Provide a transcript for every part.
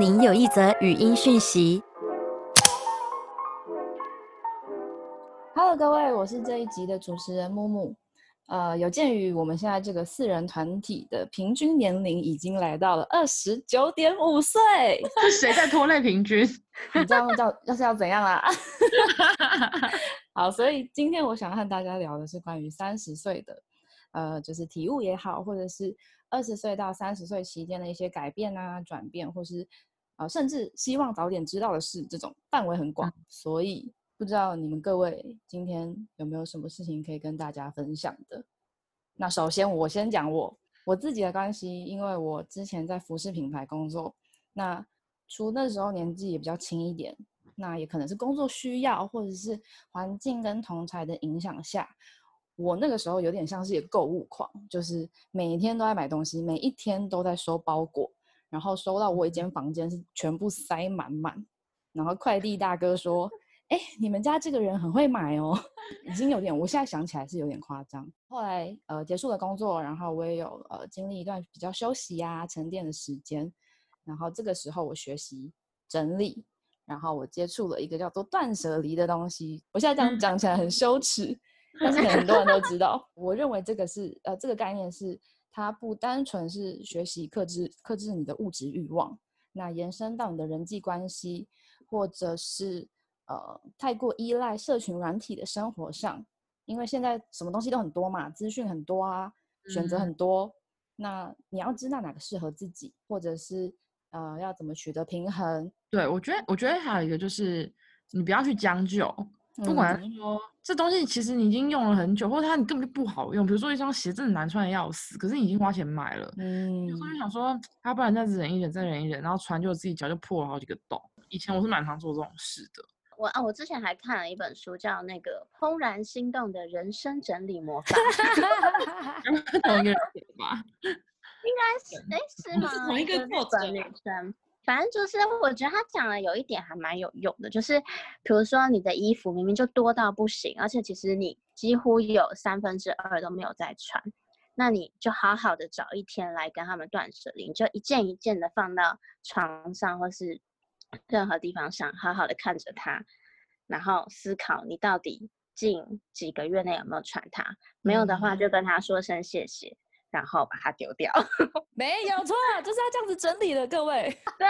您有一则语音讯息。Hello，各位，我是这一集的主持人木木。呃，有鉴于我们现在这个四人团体的平均年龄已经来到了二十九点五岁，是谁在拖累平均？你这样叫 要是要怎样啊？好，所以今天我想和大家聊的是关于三十岁的，呃，就是体悟也好，或者是二十岁到三十岁期间的一些改变啊、转变，或是呃，甚至希望早点知道的事，这种范围很广。所以不知道你们各位今天有没有什么事情可以跟大家分享的？那首先我先讲我我自己的关系，因为我之前在服饰品牌工作，那除那时候年纪也比较轻一点，那也可能是工作需要，或者是环境跟同才的影响下，我那个时候有点像是一个购物狂，就是每一天都在买东西，每一天都在收包裹，然后收到我一间房间是全部塞满满，然后快递大哥说：“哎，你们家这个人很会买哦。”已经有点，我现在想起来是有点夸张。后来呃结束了工作，然后我也有呃经历一段比较休息呀、沉淀的时间。然后这个时候我学习整理，然后我接触了一个叫做断舍离的东西。我现在这样讲起来很羞耻，但是很多人都知道。我认为这个是呃这个概念是它不单纯是学习克制克制你的物质欲望，那延伸到你的人际关系，或者是呃太过依赖社群软体的生活上，因为现在什么东西都很多嘛，资讯很多啊，选择很多。那你要知道哪个适合自己，或者是呃要怎么取得平衡。对，我觉得，我觉得还有一个就是，你不要去将就，不管是说、这东西其实你已经用了很久，或者它你根本就不好用。比如说一双鞋真的难穿的要死，可是你已经花钱买了，嗯有时候就想说，要、不然再忍一忍，再忍一忍，然后穿就自己脚就破了好几个洞。以前我是蛮常做这种事的。我啊，我之前还看了一本书，叫那个《怦然心动的人生整理魔法》，同一个人写吧？应该是哎是吗？同一个作者女生。反正就是，我觉得他讲的有一点还蛮有用的，就是比如说你的衣服明明就多到不行，而且其实你几乎有三分之二都没有在穿，那你就好好的找一天来跟他们断舍离，你就一件一件的放到床上或是任何地方上，好好的看着它，然后思考你到底近几个月内有没有穿它，没有的话就跟他说声谢谢，然后把它丢掉。没有错，就是要这样子整理的，各位。对，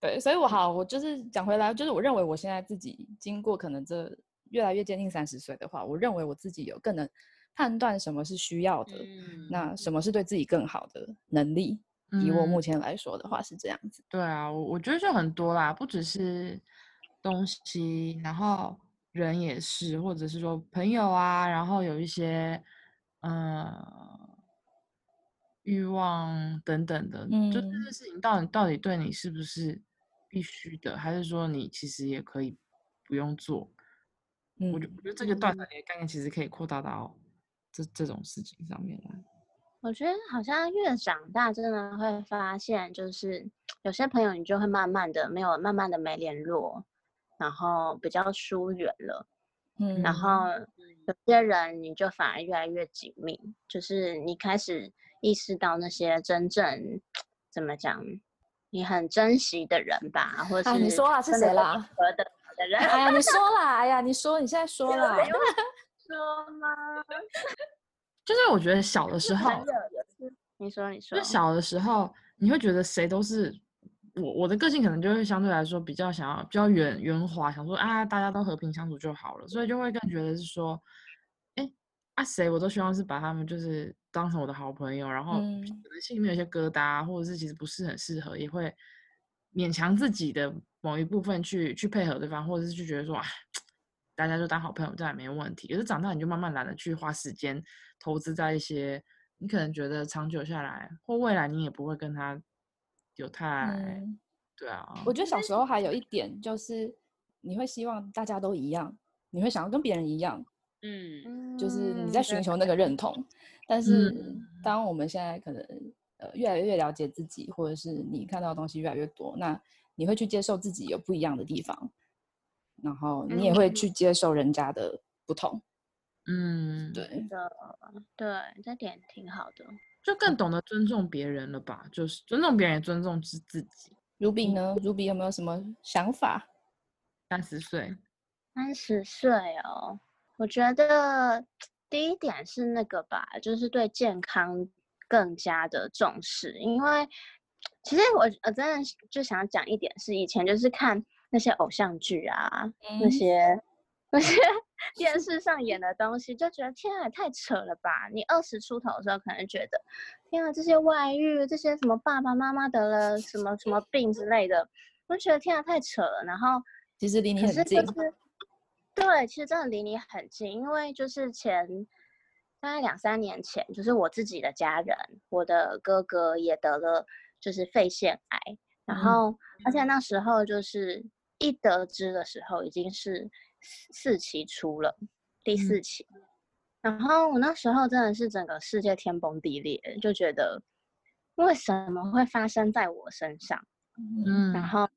对，所以我好，我就是讲回来，就是我认为我现在自己经过可能这越来越接近三十岁的话，我认为我自己有更能判断什么是需要的，嗯那什么是对自己更好的能力。以我目嗯前来说的话是这样子。对啊，我我觉得就很多啦，不只是东西，然后人也是，或者是说朋友啊，然后有一些呃欲望等等的，就这嗯件事情到底到底对你是不是必须的，还是说你其实也可以不用做？我觉嗯我觉得这个断舍嗯离的概念其实可以扩大到这这种事情上面来。我觉得好像越长大，真的会发现，就是有些朋友你就会慢慢的没有，慢慢的没联络，然后比较疏远了。嗯然后有些人你就反而越来越紧密，就是你开始意识到那些真正怎么讲，你很珍惜的人吧，或者是哎你说啦是谁啦合得来的人，哎呀，你说啦，哎呀，你说，你现在说啦。说吗？就是我觉得小的时候你说你说就，小的时候，你会觉得谁都是我，我的个性可能就会相对来说比较想要比较圆圆滑，想说啊大家都和平相处就好了，所以就会更觉得是说，哎啊谁我都希望是把他们就是当成我的好朋友，然后嗯可能心里面有些疙瘩，或者是其实不是很适合，也会勉强自己的某一部分去去配合对方，或者是就觉得说哎。大家就当好朋友，这样也没问题。可是长大你就慢慢懒得去花时间投资在一些你可能觉得长久下来或未来你也不会跟他有太、嗯，对啊，我觉得小时候还有一点就是，你会希望大家都一样，你会想要跟别人一样，嗯就是你在寻求那个认同。但是嗯当我们现在可能呃越来越了解自己，或者是你看到的东西越来越多，那你会去接受自己有不一样的地方，然后你也会去接受人家的不同。嗯，对，的，对，这点挺好的。就更懂得尊重别人了吧？就是尊重别人，也尊重自自己。Ruby 呢？Ruby 有没有什么想法？三十岁，三十岁哦，我觉得第一点是那个吧，就是对健康更加的重视，因为其实我我真的就想讲一点是，以前就是看那些偶像剧啊，那嗯些那些 电视上演的东西，就觉得天啊，太扯了吧！你二十出头的时候，可能觉得天啊，这些外遇，这些什么爸爸妈妈得了什么什么病之类的，我就觉得天啊，太扯了。然后其实离你可是很近就，是对，其实真的离你很近，因为就是前大概两三年前，就是我自己的家人，我的哥哥也得了就是肺腺癌，然嗯后、而且那时候就是一得知的时候已经是四四期出了，第四期，然后我那时候真的是整个世界天崩地裂，就觉得为什么会发生在我身上？嗯，然。后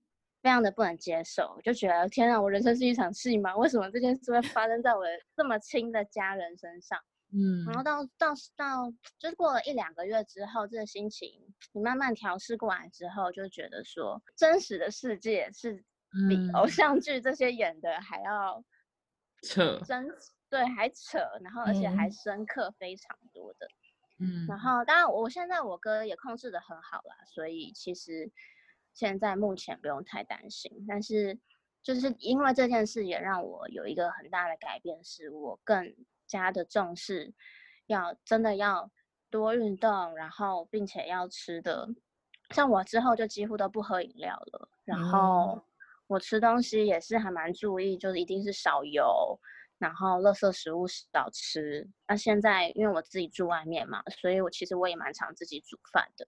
非常的不能接受，就觉得天啊，我人生是一场戏吗？为什么这件事会发生在我的这么亲的家人身上？嗯然后到到到，就是过了一两个月之后，这个心情你慢慢调试过来之后，就觉得说，真实的世界是比偶嗯像剧这些演的还要扯，真，对，还扯，然后而且还嗯深刻非常多的。嗯，然后当然我现在我哥也控制的很好啦，所以其实现在目前不用太担心。但是就是因为这件事也让我有一个很大的改变，是我更加的重视，要真的要多运动，然后并且要吃的，像我之后就几乎都不喝饮料了，然嗯后我吃东西也是还蛮注意，就是一定是少油。然后垃圾食物少吃。那现在因为我自己住外面嘛，所以我其实我也蛮常自己煮饭的。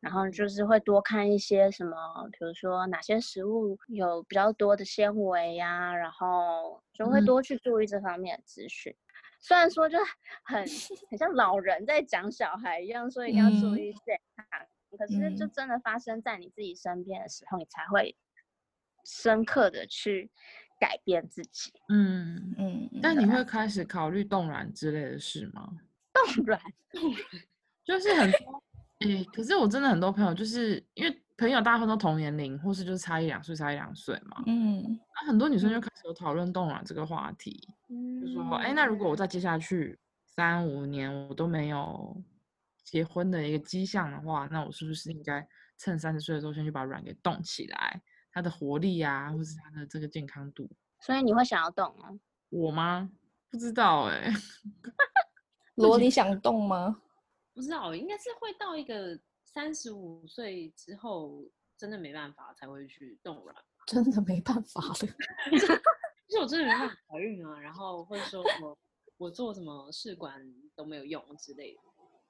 然后就是会多看一些什么，比如说哪些食物有比较多的纤维呀、然后就会嗯多去注意这方面的资讯。虽然说就 很很像老人在讲小孩一样，说一定要注嗯意健康，可是就嗯真的发生在你自己身边的时候，你才会深刻的去改变自己。嗯，嗯，但你会开始考虑冻卵之类的事吗？冻卵，就是很多，诶、可是我真的很多朋友，就是因为朋友大部分都同年龄，或是就是差一两岁，差一两岁嘛。嗯那很多女生就开始有讨论冻卵这个话题，嗯就说，哎、那如果我再接下去三五年我都没有结婚的一个迹象的话，那我是不是应该趁三十岁的时候先去把卵给冻起来，它的活力啊，或是它的这个健康度？所以你会想要动哦？我吗？不知道哎、罗，你想动吗？不知道，应该是会到一个三十五岁之后，真的没办法才会去冻卵。真的没办法了。就是我真的没办法怀孕啊，然后或者说我我做什么试管都没有用之类的。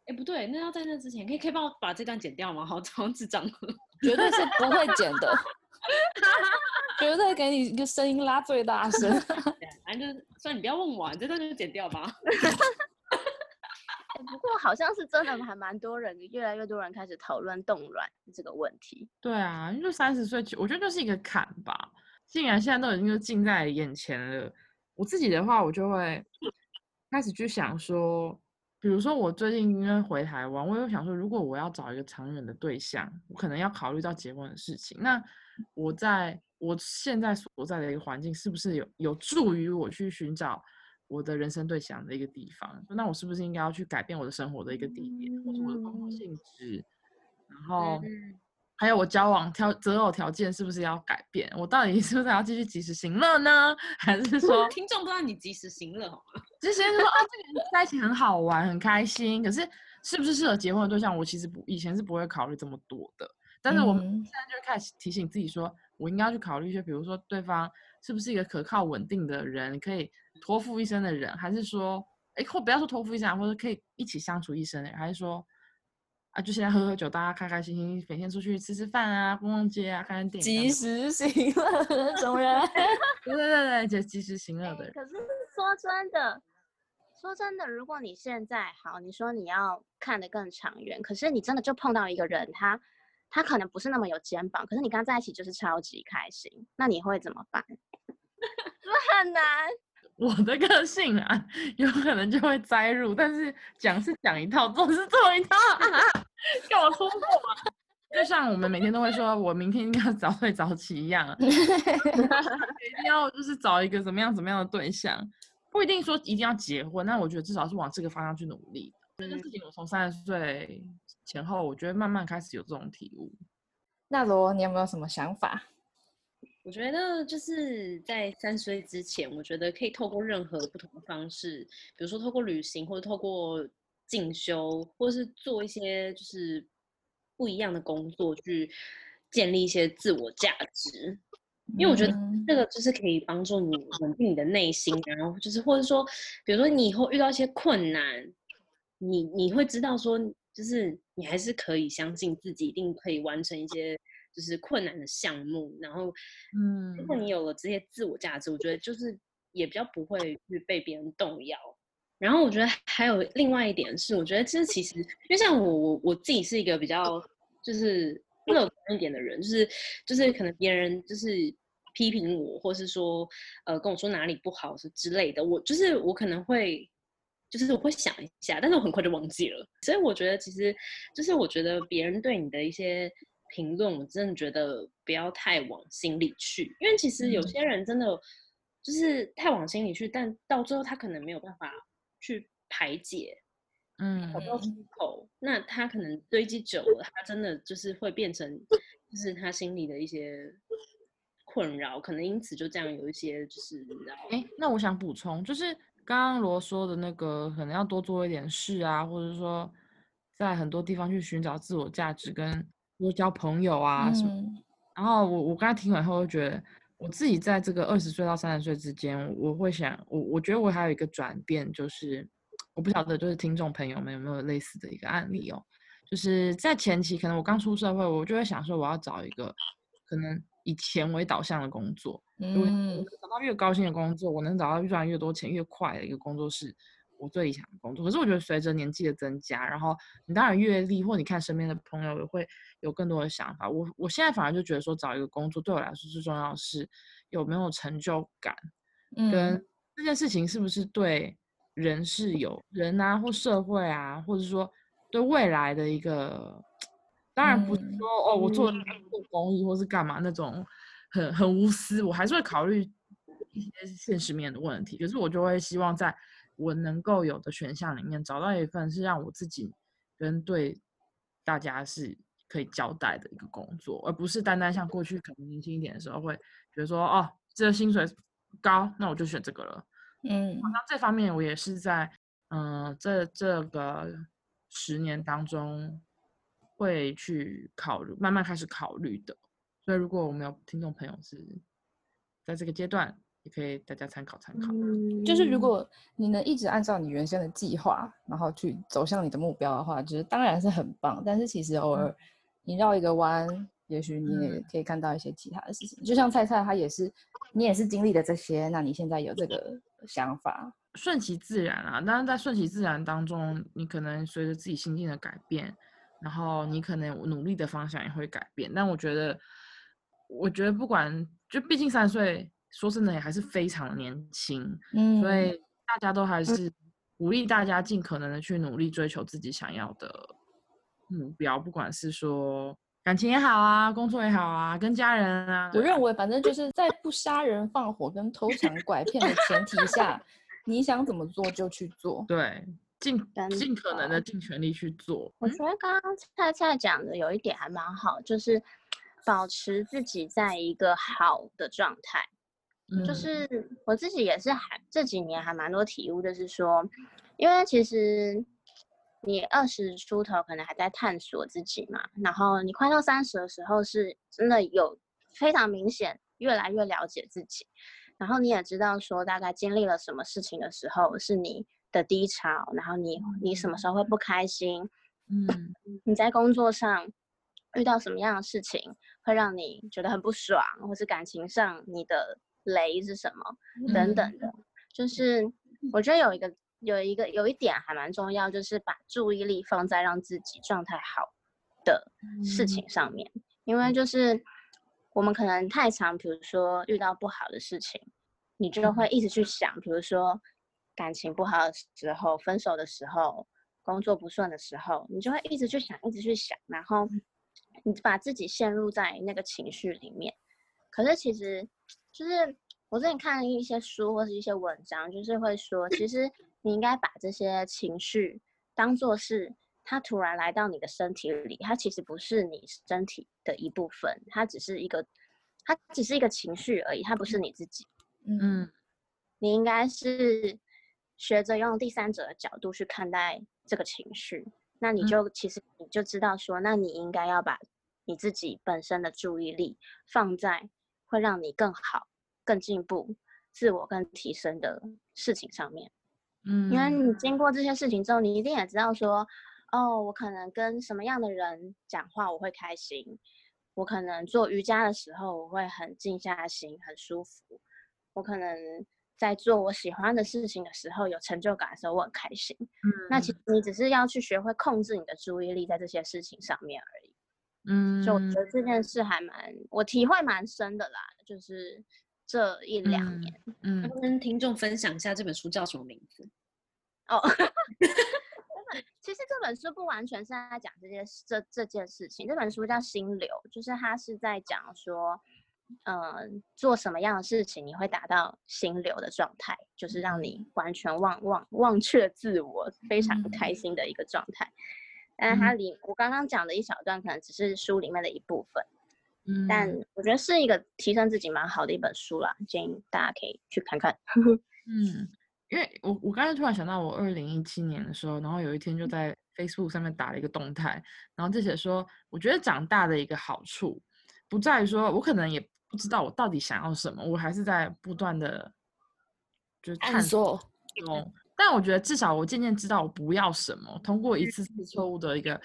哎，不对，那要在那之前，可以可以帮我把这段剪掉吗？好，好智障。绝对是不会剪的，绝对给你一个声音拉最大声。反正就是，算你不要问我、啊，你这段就剪掉吧。不过好像是真的还蛮多人，越来越多人开始讨论冻卵这个问题。对啊，因为三十岁，我觉得就是一个坎吧。既然现在都已经就近在眼前了，我自己的话，我就会开始去想说，比如说我最近因为回台湾，我有想说，如果我要找一个长远的对象，我可能要考虑到结婚的事情。那我在我现在所在的一个环境，是不是有有助于我去寻找我的人生对象的一个地方？那我是不是应该要去改变我的生活的一个地点，或者我的工作嗯性质？然后嗯还有我交往条择偶条件是不是要改变？我到底 是不是要继续及时行乐呢？还是说 听众不知道你及时行乐好吗？之前就说啊，这个人在一起很好玩，很开心，可是是不是适合结婚的对象？我其实不以前是不会考虑这么多的，但是我们嗯现在就开始提醒自己说，我应该要去考虑一些，比如说对方是不是一个可靠稳定的人，可以托付一生的人，还是说，哎，或不要说托付一生啊，或者可以一起相处一生的人，还是说。啊，就现在喝喝酒，大家开开心心，每天出去吃吃饭啊，逛逛街啊，看看电影及。时行乐的那种人。对对对对，就及时行乐的人。可是说真的，说真的，如果你现在好，你说你要看得更长远，可是你真的就碰到一个人，他他可能不是那么有肩膀，可是你跟他在一起就是超级开心，那你会怎么办？是不是很难？我的个性啊，有可能就会栽入，但是讲是讲一套，做是做一套啊，跟我说过嘛。就像我们每天都会说，我明天一定要早睡早起一样，一定要就是找一个怎么样怎么样的对象，不一定说一定要结婚，那我觉得至少是往这个方向去努力。这件事情我从三十岁前后，我觉得慢慢开始有这种体悟。那罗，你有没有什么想法？我觉得就是在三十岁之前，我觉得可以透过任何不同的方式，比如说透过旅行，或者透过进修，或者是做一些就是不一样的工作，去建立一些自我价值。因为我觉得嗯这个就是可以帮助你稳定你的内心，然后就是或者说，比如说你以后遇到一些困难，你你会知道说，就是你还是可以相信自己一定可以完成一些就是困难的项目，然后，嗯如果嗯你有了这些自我价值，我觉得就是也比较不会去被别人动摇。然后我觉得还有另外一点是，我觉得这其实因为像我我我自己是一个比较就是乐观一点的人，就是就是可能别人就是批评我，或是说呃跟我说哪里不好是之类的，我就是我可能会就是我会想一下，但是我很快就忘记了。所以我觉得其实就是我觉得别人对你的一些评论，我真的觉得不要太往心里去，因为其实有嗯。些人真的就是太往心里去，但到最后他可能没有办法去排解，嗯找不到出口，那他可能堆积久了，他真的就是会变成，就是他心里的一些困扰，可能因此就这样有一些就是你知道，哎，那我想补充，就是刚刚罗说的那个，可能要多做一点事啊，或者说在很多地方去寻找自我价值，跟多交朋友啊什么。嗯。然后我我刚才听完后，就觉得我自己在这个二十岁到三十岁之间，我会想，我我觉得我还有一个转变，就是我不晓得，就是听众朋友们有没有类似的一个案例哦，就是在前期，可能我刚出社会，我就会想说，我要找一个可能以钱为导向的工作，嗯。找到越高薪的工作，我能找到赚越多钱越快的一个工作是我最理想的工作。可是我觉得随着年纪的增加，然后你当然阅历或你看身边的朋友也会有更多的想法。我我现在反而就觉得说找一个工作对我来说最重要的是有没有成就感，跟嗯这件事情是不是对人是有人啊或社会啊，或者说对未来的一个。当然不是嗯说、哦，我做做公益或是干嘛那种很很无私，我还是会考虑一些现实面的问题。可是我就会希望在我能够有的选项里面找到一份是让我自己跟对大家是可以交代的一个工作，而不是单单像过去可能年轻一点的时候会觉得说哦，这个薪水高，那我就选这个了。嗯那这方面我也是在嗯、这这个十年当中会去考虑，慢慢开始考虑的。所以如果我们有听众朋友是在这个阶段，也可以大家参考参考。嗯就是如果你能一直按照你原先的计划，然后去走向你的目标的话，就是当然是很棒。但是其实偶尔你绕一个弯，也许你也嗯可以看到一些其他的事情。就像菜菜，他也是，你也是经历了这些，那你现在有这个想法，顺其自然啊，但是在顺其自然当中，你可能随着自己心境的改变，然后你可能努力的方向也会改变。但我觉得，我觉得不管，就毕竟三十岁，说真的也还是非常年轻，嗯所以大家都还是鼓励大家尽可能的去努力追求自己想要的目标，不管是说感情也好啊，工作也好啊，跟家人啊，我认为，反正就是在不杀人放火跟偷抢拐骗的前提下，你想怎么做就去做。对，尽尽可能的的尽全力去做。我觉得刚刚菜菜讲的有一点还蛮好，就是保持自己在一个好的状态。就嗯。是我自己也是还这几年还蛮多体悟，就是说，因为其实你二十出头可能还在探索自己嘛，然后你快到三十的时候，是真的有非常明显越来越了解自己，然后你也知道说大概经历了什么事情的时候是你的低潮，然后你你什么时候会不开心，嗯。你在工作上遇到什么样的事情会让你觉得很不爽，或是感情上你的雷是什么等嗯等的，就是我觉得。有一个有一个有一点还蛮重要，就是把注意力放在让自己状态好的事情。上面，因为就。是我们可能太常，比如说遇到不好的事情，你就会一直去想，比如说感情不好的时候、分手的时候、工作不顺的时候，你就会一直去想，一直去想，然后你把自己陷入在那个情绪里面。可是其实，就是我之前看了一些书或是一些文章，就是会说，其实你应该把这些情绪当做是它突然来到你的身体里，它其实不是你身体的一部分，它只是一个，它只是一个情绪而已，它不是你自己。嗯你应该是学着用第三者的角度去看待这个情绪，那你嗯就、其实你就知道说，那你应该要把你自己本身的注意力放在会让你更好、更进步、自我更提升的事情上面。嗯，因为你经过这些事情之后，你一定也知道说，哦，我可能跟什么样的人讲话我会开心，我可能做瑜伽的时候我会很静下心，很舒服，我可能在做我喜欢的事情的时候有成就感的时候我很开心。嗯那其实你只是要去学会控制你的注意力在这些事情上面而已。嗯，就我觉得这件事还蛮，我体会蛮深的啦，就是这一两嗯年。嗯跟听众分享一下这本书叫什么名字？哦，其实这本书不完全是在讲这件事这这件事情，这本书叫《心流》，就是它是在讲说，嗯、做什么样的事情你会达到心流的状态，就是让你完全忘忘忘却自我，非常开心的一个状态。但是它里我刚刚讲的一小段，可能只是书里面的一部分，嗯，但我觉得是一个提升自己蛮好的一本书啦，建议大家可以去看看。嗯，因为我我刚才突然想到，我二零一七年的时候，然后有一天就在 Facebook 上面打了一个动态，然后就写说，我觉得长大的一个好处，不在于说我可能也不知道我到底想要什么，我还是在不断的就是探探索，中，但我觉得至少我渐渐知道我不要什么，通过一次次错误的一个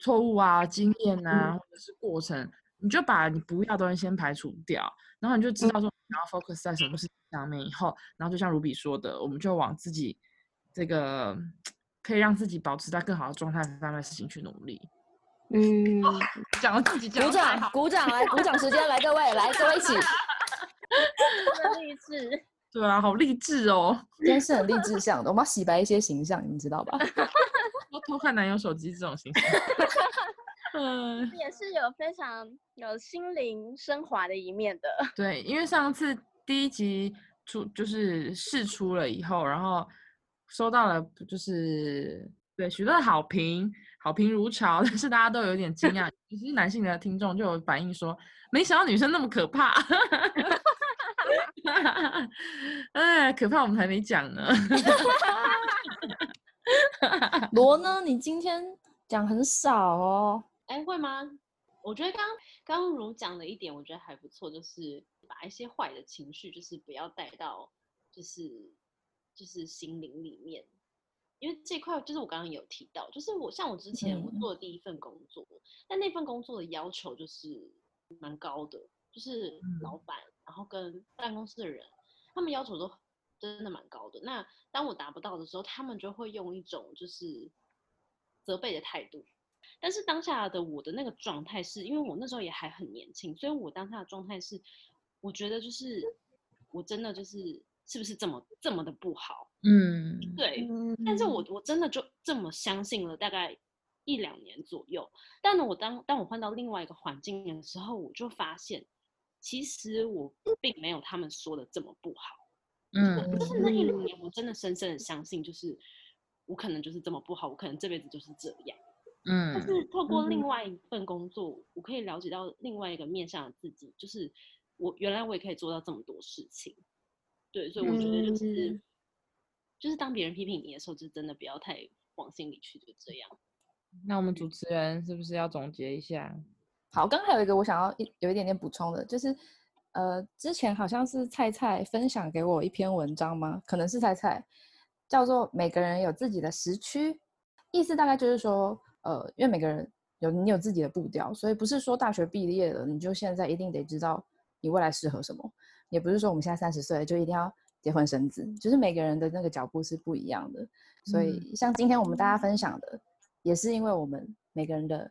错误啊、经验啊，或者是过程，你就把你不要的东西先排除掉，然后你就知道说你要 focus 在什么事情上面。以后，然后就像卢比说的，我们就往自己这个可以让自己保持在更好的状态上面事情去努力。嗯，讲了自己讲鼓掌，鼓掌，来鼓掌时间，来各位，来各位一起，励志。对啊，好励志哦！今天是很励志向的，我们要洗白一些形象，你们知道吧？偷偷看男友手机这种形象。嗯，也是有非常有心灵升华的一面的。对，因为上次第一集出就是试出了以后，然后收到了就是对许多的好评，好评如潮，但是大家都有点惊讶，尤 其是男性的听众就有反映说，没想到女生那么可怕。哎，可怕我们还没讲呢。罗呢？你今天讲很少哦。哎，会吗？我觉得刚刚刚如讲的一点，我觉得还不错，就是把一些坏的情绪，就是不要带到，就是就是心灵里面。因为这块就是我刚刚有提到，就是我像我之前我嗯做的第一份工作，但那份工作的要求就是蛮高的，就是老板，然后跟办公室的人，他们要求都真的蛮高的。那当我达不到的时候，他们就会用一种就是责备的态度。但是当下的我的那个状态是，因为我那时候也还很年轻，所以我当下的状态是，我觉得就是我真的就是是不是这么这么的不好？嗯对，嗯但是我我真的就这么相信了大概一两年左右。但呢，我当当我换到另外一个环境的时候，我就发现，其实我并没有他们说的这么不好。嗯就是那一两年，我真的深深的相信，就是我可能就是这么不好，我可能这辈子就是这样。嗯但嗯是透过另外一份工作，我可以了解到另外一个面向的自己，就是我原来我也可以做到这么多事情。对，所以我觉得就是、嗯就是当别人批评你的时候，就真的不要太往心里去，就这样。那我们主持人是不是要总结一下？好，刚刚还有一个我想要一有一点点补充的，就是呃，之前好像是菜菜分享给我一篇文章吗？可能是菜菜，叫做“每个人有自己的时区”，意思大概就是说，呃，因为每个人有你有自己的步调，所以不是说大学毕业了你就现在一定得知道你未来适合什么，也不是说我们现在三十岁就一定要结婚生子，就是每个人的那个脚步是不一样的。所以像今天我们大家分享的，也是因为我们每个人的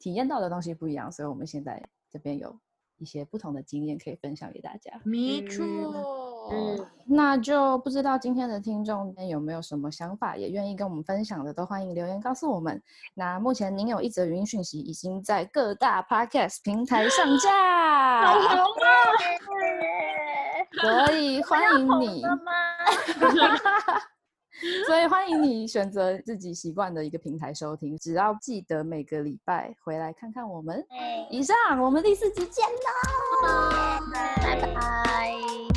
体验到的东西不一样，所以我们现在这边有一些不同的经验可以分享给大家。没嗯错。嗯，那就不知道今天的听众有没有什么想法，也愿意跟我们分享的，都欢迎留言告诉我们。那目前您有一则语音讯息已经在各大 podcast 平台上架，好红啊！所以欢迎你？所以欢迎你选择自己习惯的一个平台收听，只要记得每个礼拜回来看看我们。哎以上，我们第四集见喽！拜拜。